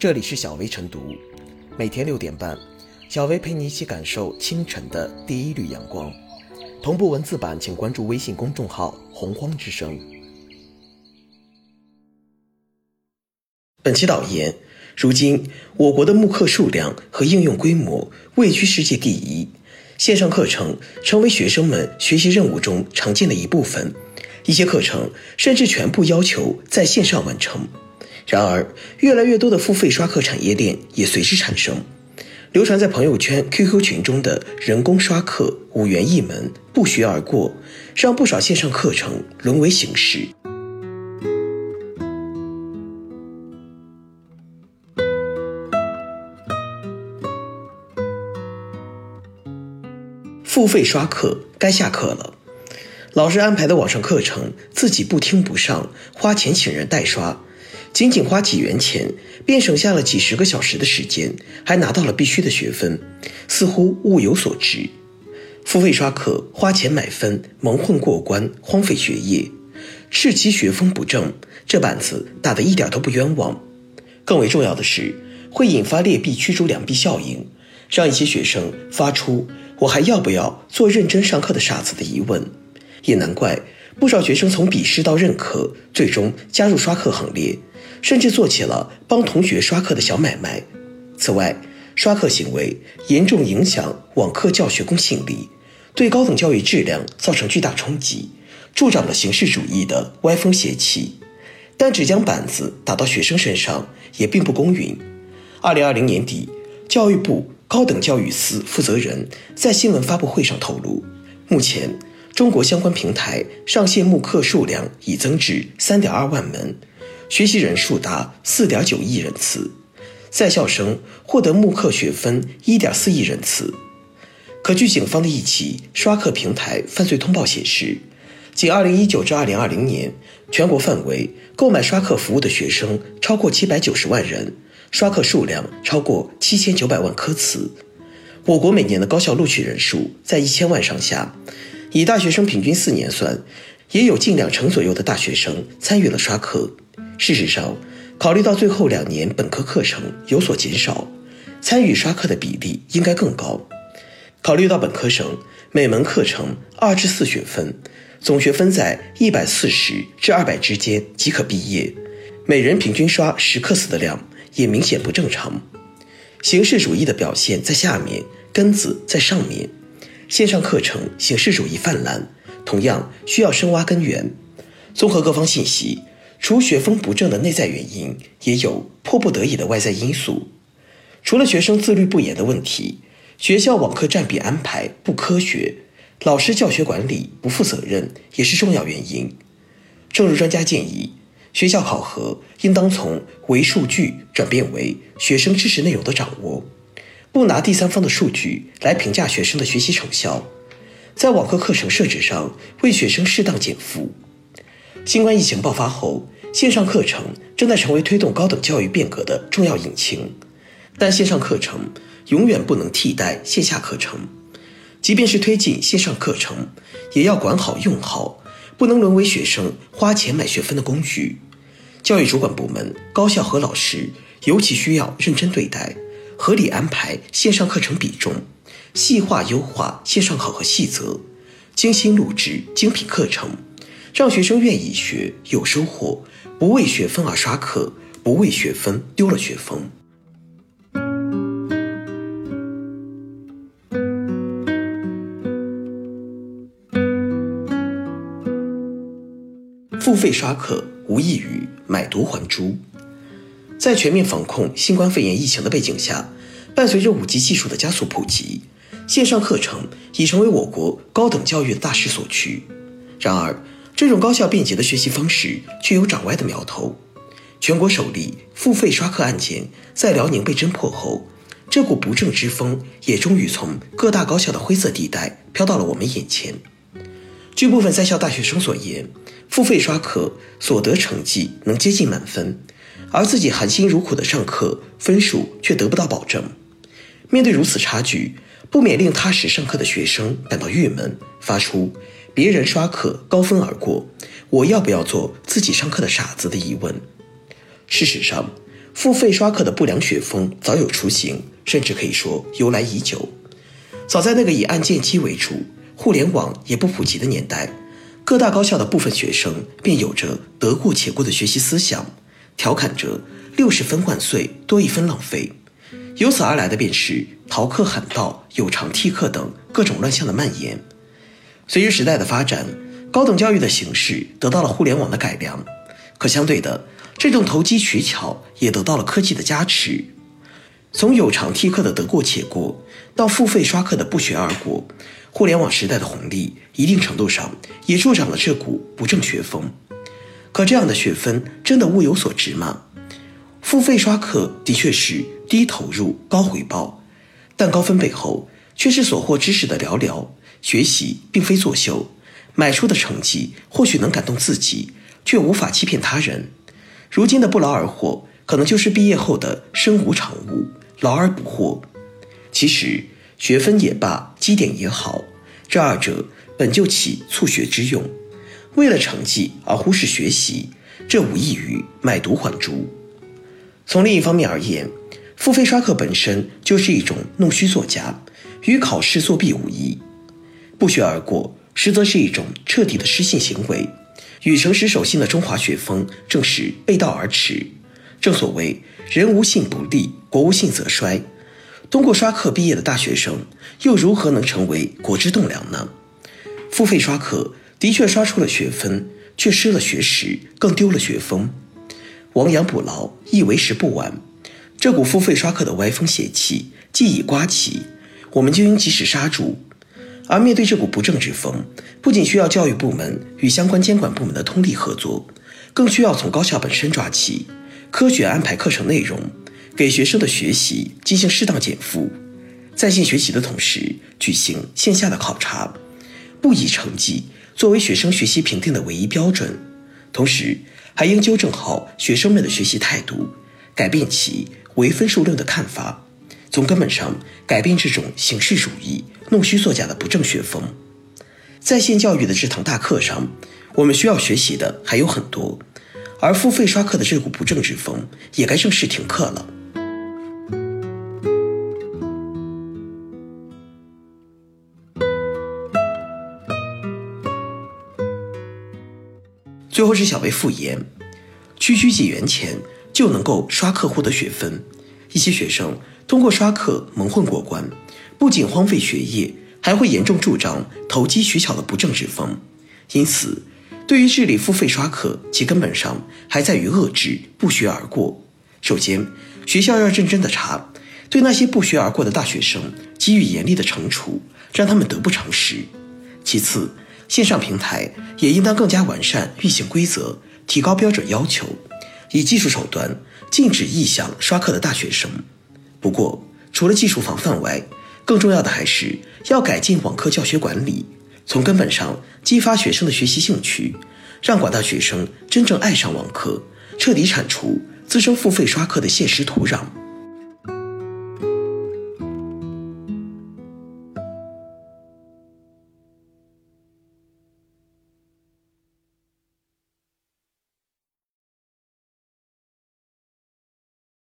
这里是小薇晨读，每天六点半，小薇陪你一起感受清晨的第一缕阳光。同步文字版，请关注微信公众号“洪荒之声”。本期导言：如今，我国的慕课数量和应用规模位居世界第一，线上课程成为学生们学习任务中常见的一部分，一些课程甚至全部要求在线上完成。然而，越来越多的付费刷课产业链也随之产生。流传在朋友圈、QQ 群中的人工刷课，五元一门，不学而过，让不少线上课程沦为形式。付费刷课该下课了，老师安排的网上课程，自己不听不上，花钱请人代刷。仅仅花几元钱，便省下了几十个小时的时间，还拿到了必须的学分，似乎物有所值。付费刷课，花钱买分，蒙混过关，荒废学业，斥其学风不正，这板子打得一点都不冤枉。更为重要的是，会引发劣币驱逐良币效应，让一些学生发出“我还要不要做认真上课的傻子”的疑问。也难怪不少学生从鄙视到认可，最终加入刷课行列。甚至做起了帮同学刷课的小买卖。此外，刷课行为严重影响网课教学公信力，对高等教育质量造成巨大冲击，助长了形式主义的歪风邪气。但只将板子打到学生身上也并不公允。二零二零年底，教育部高等教育司负责人在新闻发布会上透露，目前中国相关平台上线慕课数量已增至三点二万门。学习人数达四点九亿人次，在校生获得慕课学分一点四亿人次。可据警方的一起刷课平台犯罪通报显示，仅二零一九至二零二零年，全国范围购买刷课服务的学生超过七百九十万人，刷课数量超过七千九百万科次。我国每年的高校录取人数在一千万上下，以大学生平均四年算，也有近两成左右的大学生参与了刷课。事实上，考虑到最后两年本科课程有所减少，参与刷课的比例应该更高。考虑到本科生每门课程二至四学分，总学分在一百四十至二百之间即可毕业，每人平均刷十课次的量也明显不正常。形式主义的表现在下面，根子在上面。线上课程形式主义泛滥，同样需要深挖根源。综合各方信息。除学风不正的内在原因，也有迫不得已的外在因素。除了学生自律不严的问题，学校网课占比安排不科学，老师教学管理不负责任也是重要原因。正如专家建议，学校考核应当从唯数据转变为学生知识内容的掌握，不拿第三方的数据来评价学生的学习成效，在网课课程设置上为学生适当减负。新冠疫情爆发后，线上课程正在成为推动高等教育变革的重要引擎。但线上课程永远不能替代线下课程，即便是推进线上课程，也要管好用好，不能沦为学生花钱买学分的工具。教育主管部门、高校和老师尤其需要认真对待，合理安排线上课程比重，细化优化线上考核细则，精心录制精品课程。让学生愿意学，有收获，不为学分而刷课，不为学分丢了学风。付费刷课无异于买椟还珠。在全面防控新冠肺炎疫情的背景下，伴随着五 G 技术的加速普及，线上课程已成为我国高等教育的大势所趋。然而，这种高效便捷的学习方式却有长歪的苗头。全国首例付费刷课案件在辽宁被侦破后，这股不正之风也终于从各大高校的灰色地带飘到了我们眼前。据部分在校大学生所言，付费刷课所得成绩能接近满分，而自己含辛茹苦的上课分数却得不到保证。面对如此差距，不免令踏实上课的学生感到郁闷，发出。别人刷课高分而过，我要不要做自己上课的傻子的疑问？事实上，付费刷课的不良学风早有雏形，甚至可以说由来已久。早在那个以按键机为主、互联网也不普及的年代，各大高校的部分学生便有着得过且过的学习思想，调侃着“六十分万岁，多一分浪费”。由此而来的便是逃课喊道、有偿替课等各种乱象的蔓延。随着时代的发展，高等教育的形式得到了互联网的改良，可相对的，这种投机取巧也得到了科技的加持。从有偿替课的得过且过，到付费刷课的不学而过，互联网时代的红利一定程度上也助长了这股不正学风。可这样的学分真的物有所值吗？付费刷课的确是低投入高回报，但高分背后却是所获知识的寥寥。学习并非作秀，买出的成绩或许能感动自己，却无法欺骗他人。如今的不劳而获，可能就是毕业后的身无长物，劳而不获。其实学分也罢，绩点也好，这二者本就起促学之用。为了成绩而忽视学习，这无异于买椟还珠。从另一方面而言，付费刷课本身就是一种弄虚作假，与考试作弊无异。不学而过，实则是一种彻底的失信行为，与诚实守信的中华学风正是背道而驰。正所谓“人无信不立，国无信则衰”。通过刷课毕业的大学生，又如何能成为国之栋梁呢？付费刷课的确刷出了学分，却失了学识，更丢了学风。亡羊补牢，亦为时不晚。这股付费刷课的歪风邪气既已刮起，我们就应及时刹住。而面对这股不正之风，不仅需要教育部门与相关监管部门的通力合作，更需要从高校本身抓起，科学安排课程内容，给学生的学习进行适当减负，在线学习的同时举行线下的考察，不以成绩作为学生学习评定的唯一标准，同时。还应纠正好学生们的学习态度，改变其唯分数论的看法，从根本上改变这种形式主义、弄虚作假的不正学风。在线教育的这堂大课上，我们需要学习的还有很多，而付费刷课的这股不正之风也该正式停课了。最后是小薇复言，区区几元钱就能够刷客户的学分，一些学生通过刷课蒙混过关，不仅荒废学业，还会严重助长投机取巧的不正之风。因此，对于治理付费刷课，其根本上还在于遏制不学而过。首先，学校要认真的查，对那些不学而过的大学生给予严厉的惩处，让他们得不偿失。其次，线上平台也应当更加完善运行规则，提高标准要求，以技术手段禁止异想刷课的大学生。不过，除了技术防范外，更重要的还是要改进网课教学管理，从根本上激发学生的学习兴趣，让广大学生真正爱上网课，彻底铲除滋生付费刷课的现实土壤。